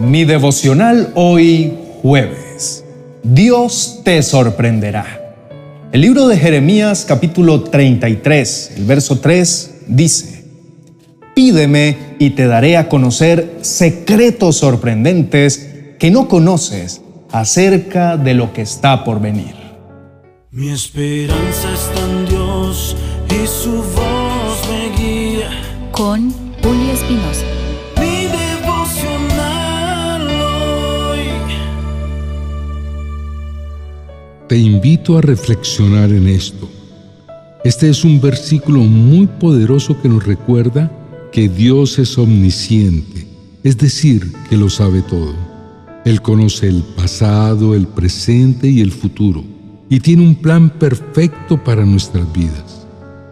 Mi devocional hoy jueves. Dios te sorprenderá. El libro de Jeremías capítulo 33, el verso 3 dice, Pídeme y te daré a conocer secretos sorprendentes que no conoces acerca de lo que está por venir. Mi esperanza está en Dios y su voz me guía. Con Julio Espinosa. Te invito a reflexionar en esto. Este es un versículo muy poderoso que nos recuerda que Dios es omnisciente, es decir, que lo sabe todo. Él conoce el pasado, el presente y el futuro, y tiene un plan perfecto para nuestras vidas.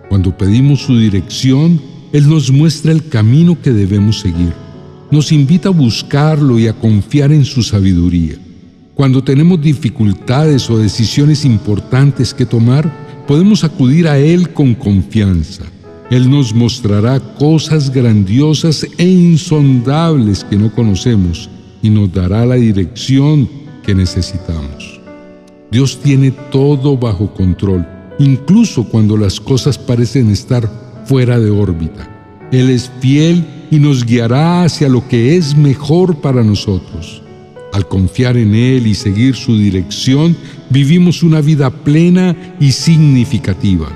Cuando pedimos su dirección, Él nos muestra el camino que debemos seguir. Nos invita a buscarlo y a confiar en su sabiduría. Cuando tenemos dificultades o decisiones importantes que tomar, podemos acudir a Él con confianza. Él nos mostrará cosas grandiosas e insondables que no conocemos y nos dará la dirección que necesitamos. Dios tiene todo bajo control, incluso cuando las cosas parecen estar fuera de órbita. Él es fiel y nos guiará hacia lo que es mejor para nosotros. Al confiar en Él y seguir su dirección, vivimos una vida plena y significativa.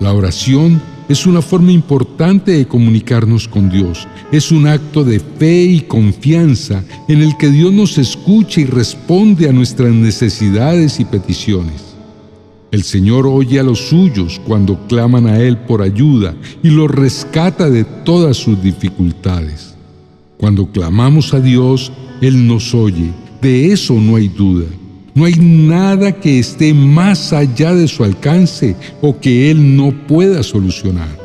La oración es una forma importante de comunicarnos con Dios. Es un acto de fe y confianza en el que Dios nos escucha y responde a nuestras necesidades y peticiones. El Señor oye a los suyos cuando claman a Él por ayuda y los rescata de todas sus dificultades. Cuando clamamos a Dios, Él nos oye, de eso no hay duda. No hay nada que esté más allá de su alcance o que Él no pueda solucionar.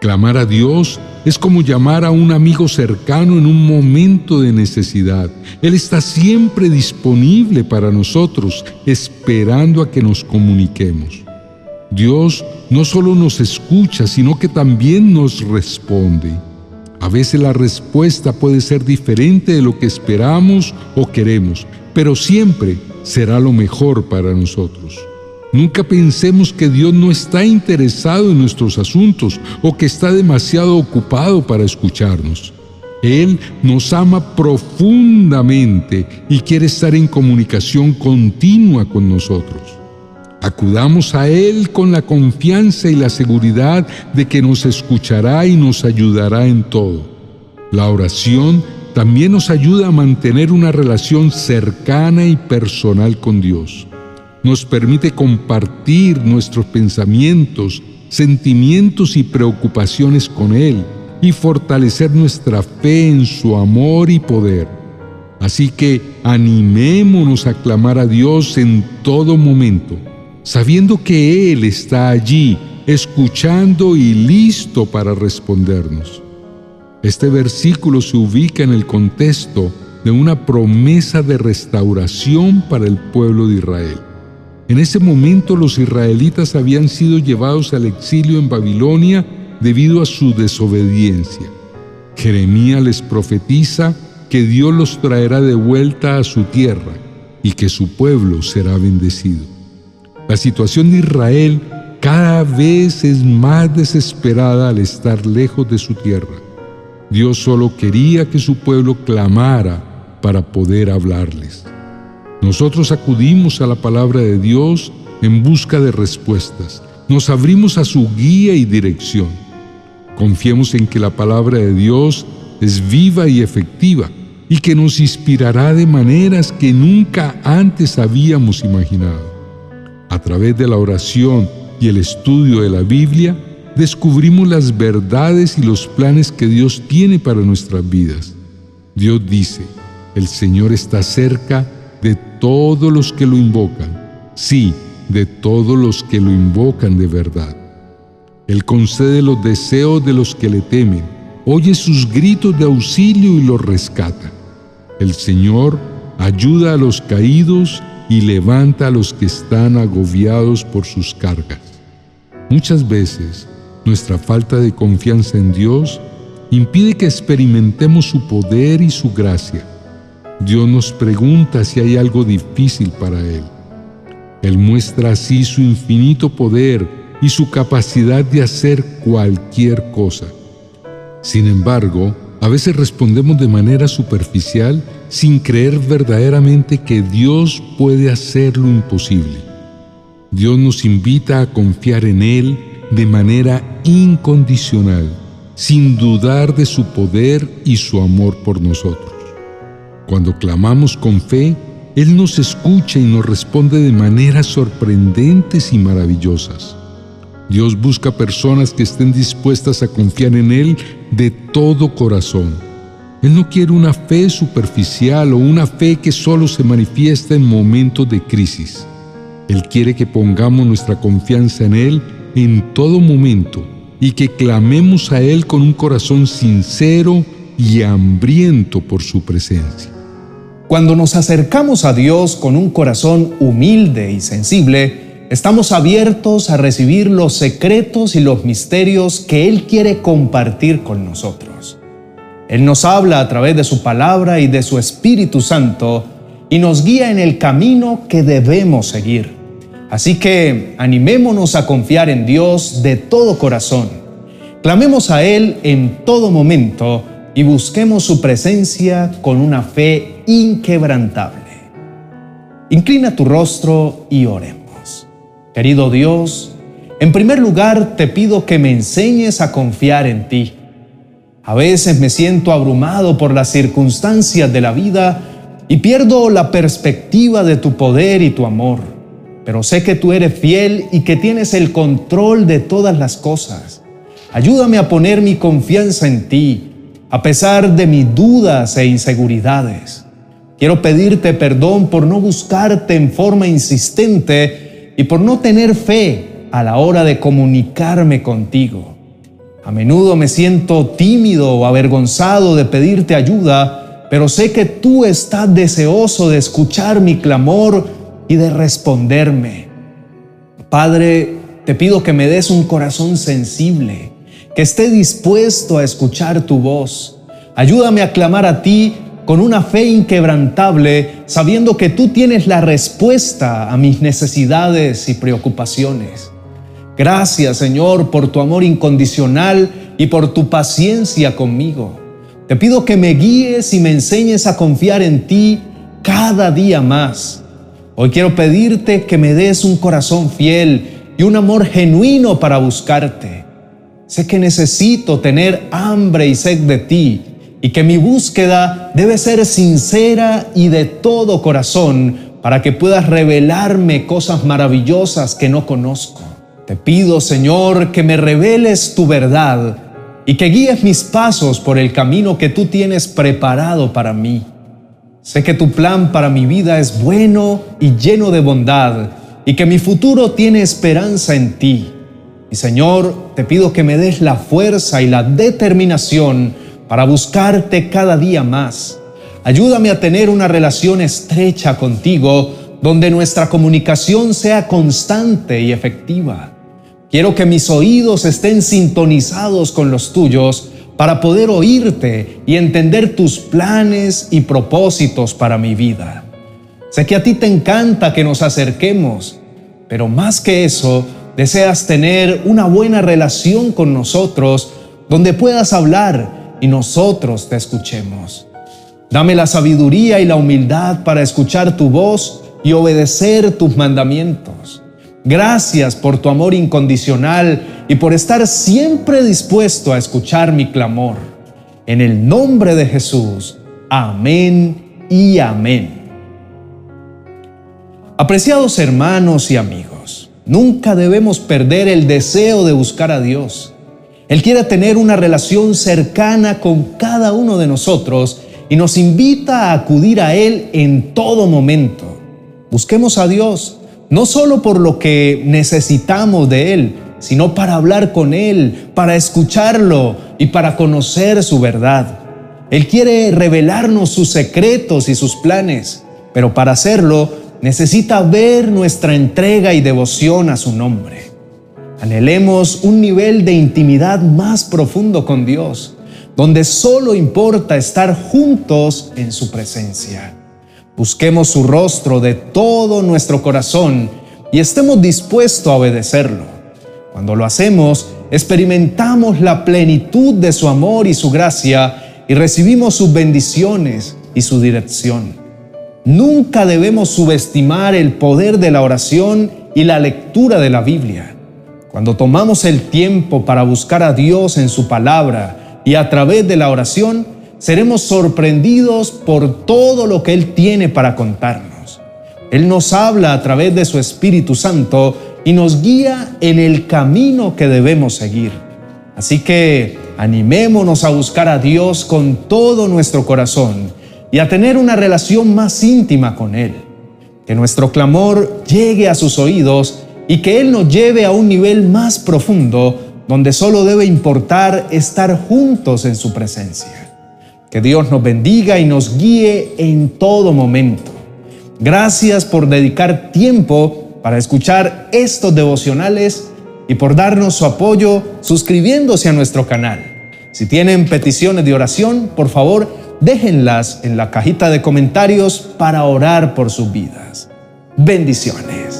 Clamar a Dios es como llamar a un amigo cercano en un momento de necesidad. Él está siempre disponible para nosotros, esperando a que nos comuniquemos. Dios no solo nos escucha, sino que también nos responde. A veces la respuesta puede ser diferente de lo que esperamos o queremos, pero siempre será lo mejor para nosotros. Nunca pensemos que Dios no está interesado en nuestros asuntos o que está demasiado ocupado para escucharnos. Él nos ama profundamente y quiere estar en comunicación continua con nosotros. Acudamos a Él con la confianza y la seguridad de que nos escuchará y nos ayudará en todo. La oración también nos ayuda a mantener una relación cercana y personal con Dios. Nos permite compartir nuestros pensamientos, sentimientos y preocupaciones con Él y fortalecer nuestra fe en su amor y poder. Así que animémonos a clamar a Dios en todo momento, sabiendo que Él está allí, escuchando y listo para respondernos. Este versículo se ubica en el contexto de una promesa de restauración para el pueblo de Israel. En ese momento los israelitas habían sido llevados al exilio en Babilonia debido a su desobediencia. Jeremías les profetiza que Dios los traerá de vuelta a su tierra y que su pueblo será bendecido. La situación de Israel cada vez es más desesperada al estar lejos de su tierra. Dios solo quería que su pueblo clamara para poder hablarles. Nosotros acudimos a la palabra de Dios en busca de respuestas. Nos abrimos a su guía y dirección. Confiemos en que la palabra de Dios es viva y efectiva y que nos inspirará de maneras que nunca antes habíamos imaginado. A través de la oración y el estudio de la Biblia, descubrimos las verdades y los planes que Dios tiene para nuestras vidas. Dios dice, el Señor está cerca de todos los que lo invocan, sí, de todos los que lo invocan de verdad. Él concede los deseos de los que le temen, oye sus gritos de auxilio y los rescata. El Señor ayuda a los caídos y levanta a los que están agobiados por sus cargas. Muchas veces nuestra falta de confianza en Dios impide que experimentemos su poder y su gracia. Dios nos pregunta si hay algo difícil para Él. Él muestra así su infinito poder y su capacidad de hacer cualquier cosa. Sin embargo, a veces respondemos de manera superficial sin creer verdaderamente que Dios puede hacer lo imposible. Dios nos invita a confiar en Él de manera incondicional, sin dudar de su poder y su amor por nosotros. Cuando clamamos con fe, Él nos escucha y nos responde de maneras sorprendentes y maravillosas. Dios busca personas que estén dispuestas a confiar en Él de todo corazón. Él no quiere una fe superficial o una fe que solo se manifiesta en momentos de crisis. Él quiere que pongamos nuestra confianza en Él en todo momento y que clamemos a Él con un corazón sincero y hambriento por su presencia. Cuando nos acercamos a Dios con un corazón humilde y sensible, estamos abiertos a recibir los secretos y los misterios que Él quiere compartir con nosotros. Él nos habla a través de su palabra y de su Espíritu Santo y nos guía en el camino que debemos seguir. Así que animémonos a confiar en Dios de todo corazón. Clamemos a Él en todo momento y busquemos su presencia con una fe inquebrantable. Inclina tu rostro y oremos. Querido Dios, en primer lugar te pido que me enseñes a confiar en ti. A veces me siento abrumado por las circunstancias de la vida y pierdo la perspectiva de tu poder y tu amor pero sé que tú eres fiel y que tienes el control de todas las cosas. Ayúdame a poner mi confianza en ti, a pesar de mis dudas e inseguridades. Quiero pedirte perdón por no buscarte en forma insistente y por no tener fe a la hora de comunicarme contigo. A menudo me siento tímido o avergonzado de pedirte ayuda, pero sé que tú estás deseoso de escuchar mi clamor y de responderme. Padre, te pido que me des un corazón sensible, que esté dispuesto a escuchar tu voz. Ayúdame a clamar a ti con una fe inquebrantable, sabiendo que tú tienes la respuesta a mis necesidades y preocupaciones. Gracias, Señor, por tu amor incondicional y por tu paciencia conmigo. Te pido que me guíes y me enseñes a confiar en ti cada día más Hoy quiero pedirte que me des un corazón fiel y un amor genuino para buscarte. Sé que necesito tener hambre y sed de ti y que mi búsqueda debe ser sincera y de todo corazón para que puedas revelarme cosas maravillosas que no conozco. Te pido, Señor, que me reveles tu verdad y que guíes mis pasos por el camino que tú tienes preparado para mí. Sé que tu plan para mi vida es bueno y lleno de bondad y que mi futuro tiene esperanza en ti. Y Señor, te pido que me des la fuerza y la determinación para buscarte cada día más. Ayúdame a tener una relación estrecha contigo donde nuestra comunicación sea constante y efectiva. Quiero que mis oídos estén sintonizados con los tuyos para poder oírte y entender tus planes y propósitos para mi vida. Sé que a ti te encanta que nos acerquemos, pero más que eso, deseas tener una buena relación con nosotros donde puedas hablar y nosotros te escuchemos. Dame la sabiduría y la humildad para escuchar tu voz y obedecer tus mandamientos. Gracias por tu amor incondicional y por estar siempre dispuesto a escuchar mi clamor. En el nombre de Jesús. Amén y amén. Apreciados hermanos y amigos, nunca debemos perder el deseo de buscar a Dios. Él quiere tener una relación cercana con cada uno de nosotros y nos invita a acudir a Él en todo momento. Busquemos a Dios no solo por lo que necesitamos de Él, sino para hablar con Él, para escucharlo y para conocer su verdad. Él quiere revelarnos sus secretos y sus planes, pero para hacerlo necesita ver nuestra entrega y devoción a su nombre. Anhelemos un nivel de intimidad más profundo con Dios, donde solo importa estar juntos en su presencia. Busquemos su rostro de todo nuestro corazón y estemos dispuestos a obedecerlo. Cuando lo hacemos, experimentamos la plenitud de su amor y su gracia y recibimos sus bendiciones y su dirección. Nunca debemos subestimar el poder de la oración y la lectura de la Biblia. Cuando tomamos el tiempo para buscar a Dios en su palabra y a través de la oración, seremos sorprendidos por todo lo que Él tiene para contarnos. Él nos habla a través de su Espíritu Santo y nos guía en el camino que debemos seguir. Así que animémonos a buscar a Dios con todo nuestro corazón y a tener una relación más íntima con Él. Que nuestro clamor llegue a sus oídos y que Él nos lleve a un nivel más profundo donde solo debe importar estar juntos en su presencia. Que Dios nos bendiga y nos guíe en todo momento. Gracias por dedicar tiempo para escuchar estos devocionales y por darnos su apoyo suscribiéndose a nuestro canal. Si tienen peticiones de oración, por favor, déjenlas en la cajita de comentarios para orar por sus vidas. Bendiciones.